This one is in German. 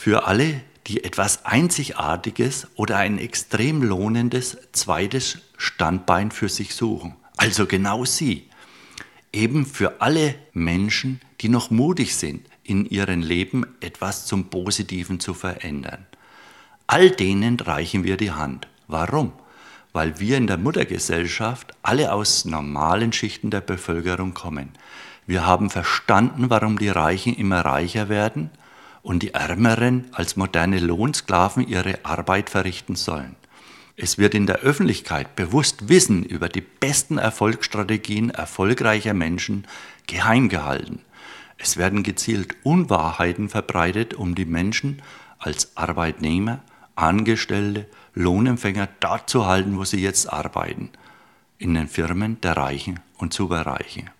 Für alle, die etwas Einzigartiges oder ein extrem lohnendes zweites Standbein für sich suchen. Also genau Sie. Eben für alle Menschen, die noch mutig sind, in ihrem Leben etwas zum Positiven zu verändern. All denen reichen wir die Hand. Warum? Weil wir in der Muttergesellschaft alle aus normalen Schichten der Bevölkerung kommen. Wir haben verstanden, warum die Reichen immer reicher werden und die Ärmeren als moderne Lohnsklaven ihre Arbeit verrichten sollen. Es wird in der Öffentlichkeit bewusst Wissen über die besten Erfolgsstrategien erfolgreicher Menschen geheim gehalten. Es werden gezielt Unwahrheiten verbreitet, um die Menschen als Arbeitnehmer, Angestellte, Lohnempfänger dort zu halten, wo sie jetzt arbeiten, in den Firmen der Reichen und Superreichen.